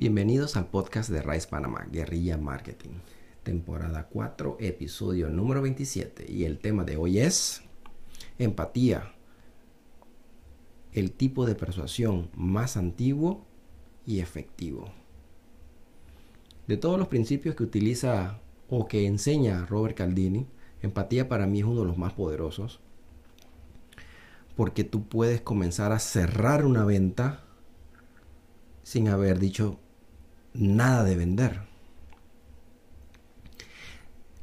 Bienvenidos al podcast de Rice Panamá, Guerrilla Marketing, temporada 4, episodio número 27. Y el tema de hoy es empatía, el tipo de persuasión más antiguo y efectivo. De todos los principios que utiliza o que enseña Robert Caldini, empatía para mí es uno de los más poderosos, porque tú puedes comenzar a cerrar una venta sin haber dicho nada de vender.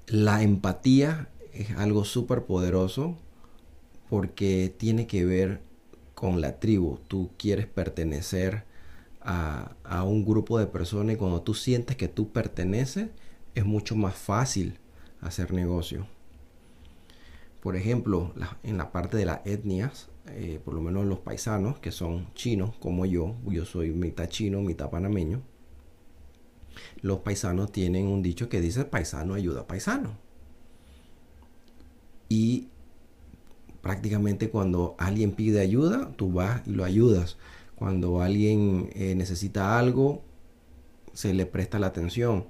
La empatía es algo súper poderoso porque tiene que ver con la tribu. Tú quieres pertenecer a, a, un grupo de personas y cuando tú sientes que tú perteneces es mucho más fácil hacer negocio. Por ejemplo, en la parte de las etnias, eh, por lo menos los paisanos que son chinos como yo, yo soy mitad chino, mitad panameño, los paisanos tienen un dicho que dice paisano ayuda paisano. Y prácticamente cuando alguien pide ayuda, tú vas y lo ayudas. Cuando alguien eh, necesita algo, se le presta la atención.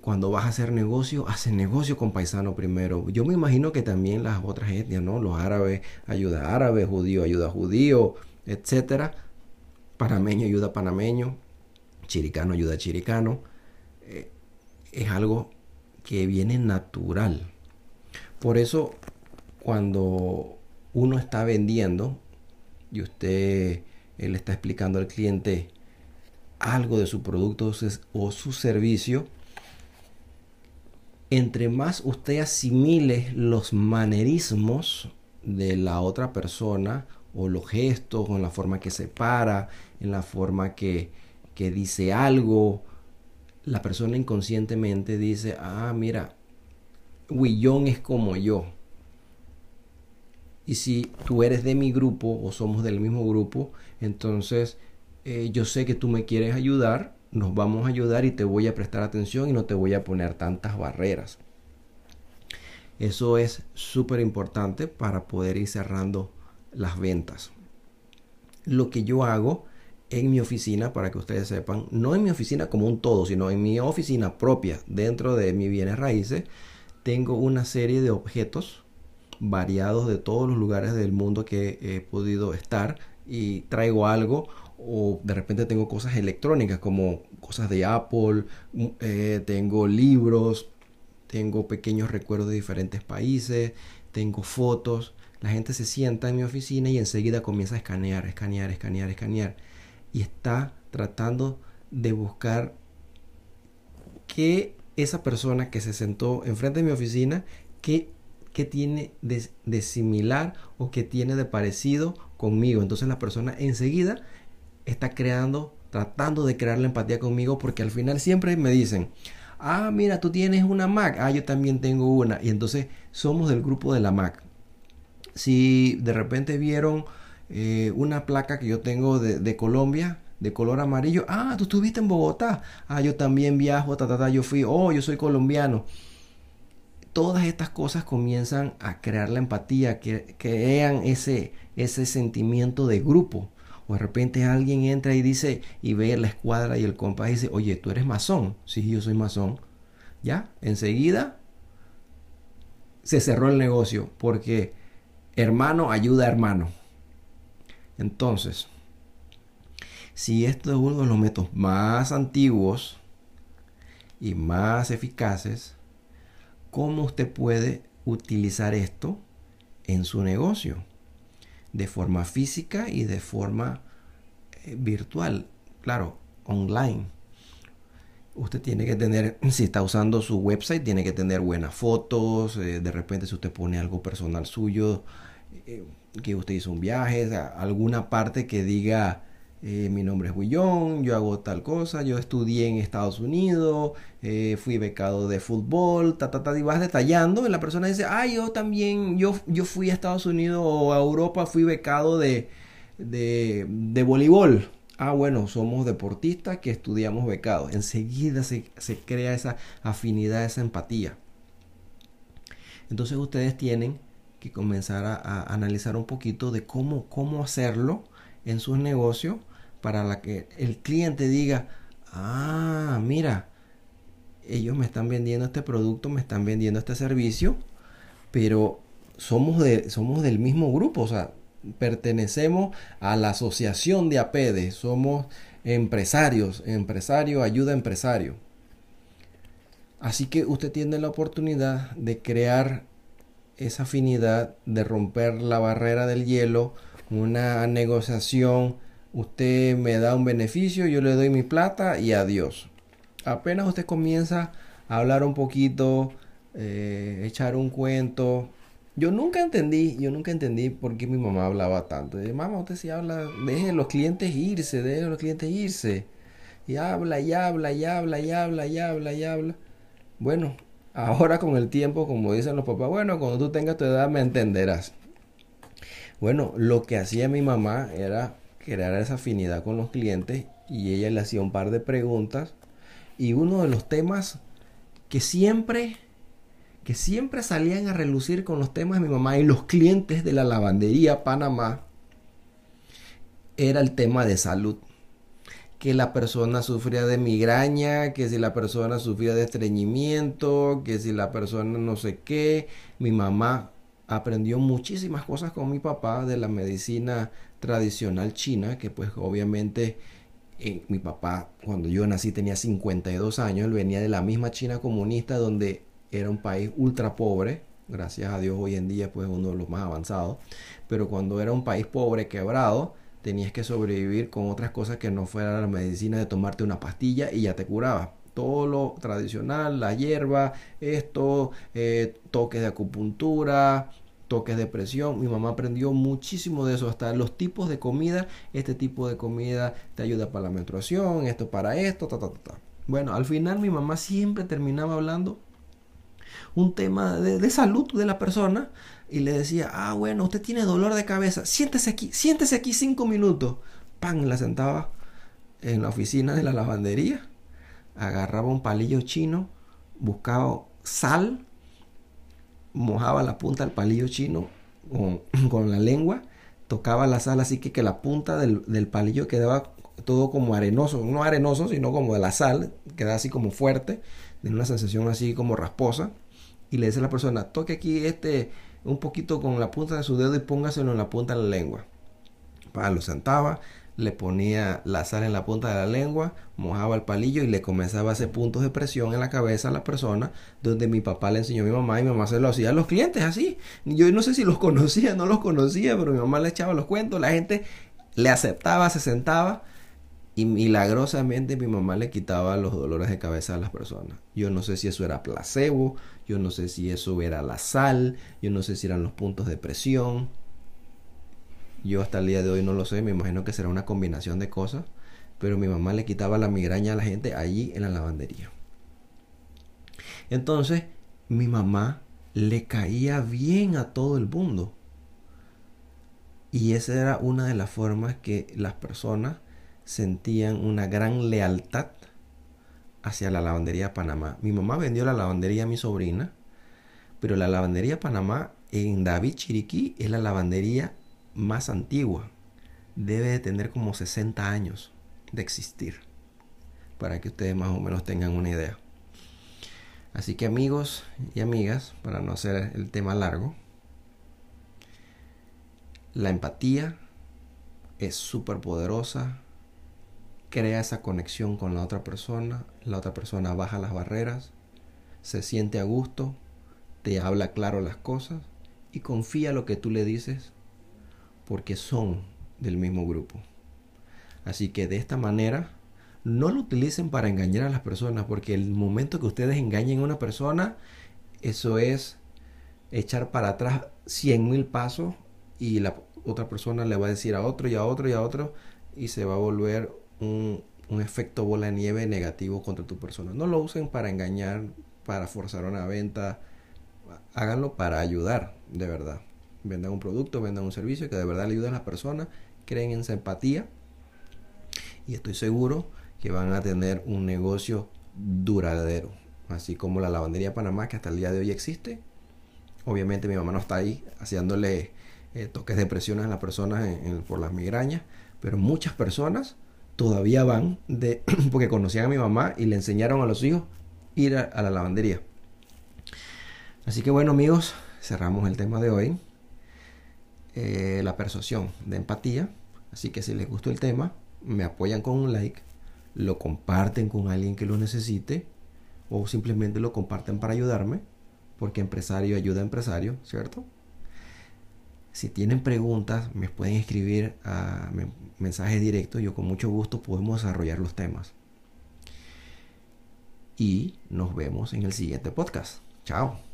Cuando vas a hacer negocio, haces negocio con paisano primero. Yo me imagino que también las otras etnias, ¿no? Los árabes ayuda árabe, judío ayuda judío, etcétera. Panameño ayuda panameño chiricano ayuda a chiricano, eh, es algo que viene natural. Por eso, cuando uno está vendiendo y usted le está explicando al cliente algo de su producto o su servicio, entre más usted asimile los manerismos de la otra persona o los gestos o en la forma que se para, en la forma que, que dice algo, la persona inconscientemente dice, ah, mira, Willón es como yo. Y si tú eres de mi grupo o somos del mismo grupo, entonces eh, yo sé que tú me quieres ayudar, nos vamos a ayudar y te voy a prestar atención y no te voy a poner tantas barreras. Eso es súper importante para poder ir cerrando las ventas. Lo que yo hago en mi oficina, para que ustedes sepan, no en mi oficina como un todo, sino en mi oficina propia, dentro de mi bienes raíces, tengo una serie de objetos variados de todos los lugares del mundo que he podido estar y traigo algo o de repente tengo cosas electrónicas como cosas de Apple, mm, eh, tengo libros, tengo pequeños recuerdos de diferentes países, tengo fotos. La gente se sienta en mi oficina y enseguida comienza a escanear, escanear, escanear, escanear y está tratando de buscar que esa persona que se sentó enfrente de mi oficina, qué, tiene de, similar o qué tiene de parecido conmigo. Entonces la persona enseguida está creando, tratando de crear la empatía conmigo porque al final siempre me dicen, ah, mira, tú tienes una Mac, ah, yo también tengo una. Y entonces somos del grupo de la Mac. Si de repente vieron eh, una placa que yo tengo de, Colombia, de color amarillo. Ah, tú estuviste en Bogotá. Ah, yo también viajo, ta, yo fui. Oh, yo soy colombiano. Todas estas cosas comienzan a crear la empatía, que crean ese, ese sentimiento de grupo. O de repente alguien entra y dice, y ve la escuadra y el compás y dice, oye, tú eres masón. Sí, yo soy masón. Ya, enseguida se cerró el negocio porque hermano ayuda a hermano. Entonces, si esto es uno de los métodos más antiguos y más eficaces, ¿cómo usted puede utilizar esto en su negocio? De forma física y de forma eh, virtual, claro, online. Usted tiene que tener, si está usando su website, tiene que tener buenas fotos. Eh, de repente, si usted pone algo personal suyo, eh, que usted hizo un viaje, alguna parte que diga eh, mi nombre es Bullón, yo hago tal cosa, yo estudié en Estados Unidos, eh, fui becado de fútbol, y vas detallando, y la persona dice, ah, yo también, yo, yo fui a Estados Unidos o a Europa, fui becado de, de, de voleibol. Ah, bueno, somos deportistas que estudiamos becados. Enseguida se, se crea esa afinidad, esa empatía. Entonces ustedes tienen que comenzar a, analizar un poquito de cómo, cómo hacerlo en sus negocios para que el cliente diga, ah, mira, ellos me están vendiendo este producto, me están vendiendo este servicio, pero somos, de, somos del mismo grupo, o sea, pertenecemos a la asociación de APEDE, somos empresarios, empresario ayuda a empresario. Así que usted tiene la oportunidad de crear esa afinidad, de romper la barrera del hielo, una negociación, usted me da un beneficio, yo le doy mi plata y adiós. Apenas usted comienza a hablar un poquito, eh, echar un cuento, yo nunca entendí, yo nunca entendí por qué mi mamá hablaba tanto. De, mamá, usted si habla, deje los clientes irse, deje los clientes irse. Y habla, y habla, y habla, y habla, y habla, y habla. Bueno, ahora con el tiempo, como dicen los papás, bueno, cuando tú tengas tu edad me entenderás. Bueno, lo que hacía mi mamá era crear esa afinidad con los clientes y ella le hacía un par de preguntas. Y uno de los temas que siempre que siempre salían a relucir con los temas de mi mamá y los clientes de la lavandería Panamá era el tema de salud. Que la persona sufría de migraña, que si la persona sufría de estreñimiento, que si la persona no sé qué. Mi mamá aprendió muchísimas cosas con mi papá de la medicina tradicional china, que pues obviamente eh, mi papá cuando yo nací tenía 52 años, él venía de la misma China comunista donde era un país ultra pobre, gracias a Dios hoy en día pues uno de los más avanzados, pero cuando era un país pobre, quebrado, tenías que sobrevivir con otras cosas que no fuera la medicina de tomarte una pastilla y ya te curaba. Todo lo tradicional, la hierba, esto, eh, toques de acupuntura, toques de presión. Mi mamá aprendió muchísimo de eso, hasta los tipos de comida. Este tipo de comida te ayuda para la menstruación, esto para esto, ta, ta, ta. Bueno, al final mi mamá siempre terminaba hablando un tema de, salud de la persona y le decía, ah, bueno, usted tiene dolor de cabeza, siéntese aquí, siéntese aquí cinco minutos. Pan, la sentaba en la oficina de la lavandería, agarraba un palillo chino, buscaba sal, mojaba la punta del palillo chino con, la lengua, tocaba la sal así que, que la punta del, del palillo quedaba todo como arenoso, no arenoso, sino como de la sal, queda así como fuerte, de una sensación así como rasposa y le dice a la persona, toque aquí este un poquito con la punta de su dedo y póngaselo en la punta de la lengua. Para lo sentaba, le ponía la sal en la punta de la lengua, mojaba el palillo y le comenzaba a hacer puntos de presión en la cabeza a la persona, donde mi papá le enseñó a mi mamá y mi mamá se lo hacía a los clientes así. Yo no sé si los conocía, no los conocía, pero mi mamá le echaba los cuentos, la gente le aceptaba, se sentaba y milagrosamente mi mamá le quitaba los dolores de cabeza a las personas. Yo no sé si eso era placebo, yo no sé si eso era la sal, yo no sé si eran los puntos de presión. Yo hasta el día de hoy no lo sé, me imagino que será una combinación de cosas, pero mi mamá le quitaba la migraña a la gente allí en la lavandería. Entonces, mi mamá le caía bien a todo el mundo. Y esa era una de las formas que las personas sentían una gran lealtad hacia la lavandería Panamá. Mi mamá vendió la lavandería a mi sobrina, pero la lavandería Panamá en David Chiriquí es la lavandería más antigua. Debe de tener como 60 años de existir, para que ustedes más o menos tengan una idea. Así que amigos y amigas, para no hacer el tema largo, la empatía es súper poderosa, crea esa conexión con la otra persona, la otra persona baja las barreras, se siente a gusto, te habla claro las cosas y confía lo que tú le dices porque son del mismo grupo. Así que de esta manera, no lo utilicen para engañar a las personas porque el momento que ustedes engañen a una persona, eso es echar para atrás cien mil pasos y la otra persona le va a decir a otro y a otro y a otro y se va a volver un, efecto bola de nieve negativo contra tu persona. No lo usen para engañar, para forzar una venta. Háganlo para ayudar, de verdad. Vendan un producto, vendan un servicio que de verdad le ayude a las personas. Creen en esa empatía. Y estoy seguro que van a tener un negocio duradero. Así como la lavandería Panamá, que hasta el día de hoy existe. Obviamente mi mamá no está ahí haciéndole eh, toques de presión a las personas por las migrañas. Pero muchas personas todavía van de porque conocían a mi mamá y le enseñaron a los hijos ir a, la lavandería. Así que bueno amigos, cerramos el tema de hoy. Eh, la persuasión de empatía. Así que si les gustó el tema, me apoyan con un like, lo comparten con alguien que lo necesite o simplemente lo comparten para ayudarme, porque empresario ayuda a empresario, ¿cierto? Si tienen preguntas, me pueden escribir a mensaje directo. Yo con mucho gusto podemos desarrollar los temas. Y nos vemos en el siguiente podcast. Chao.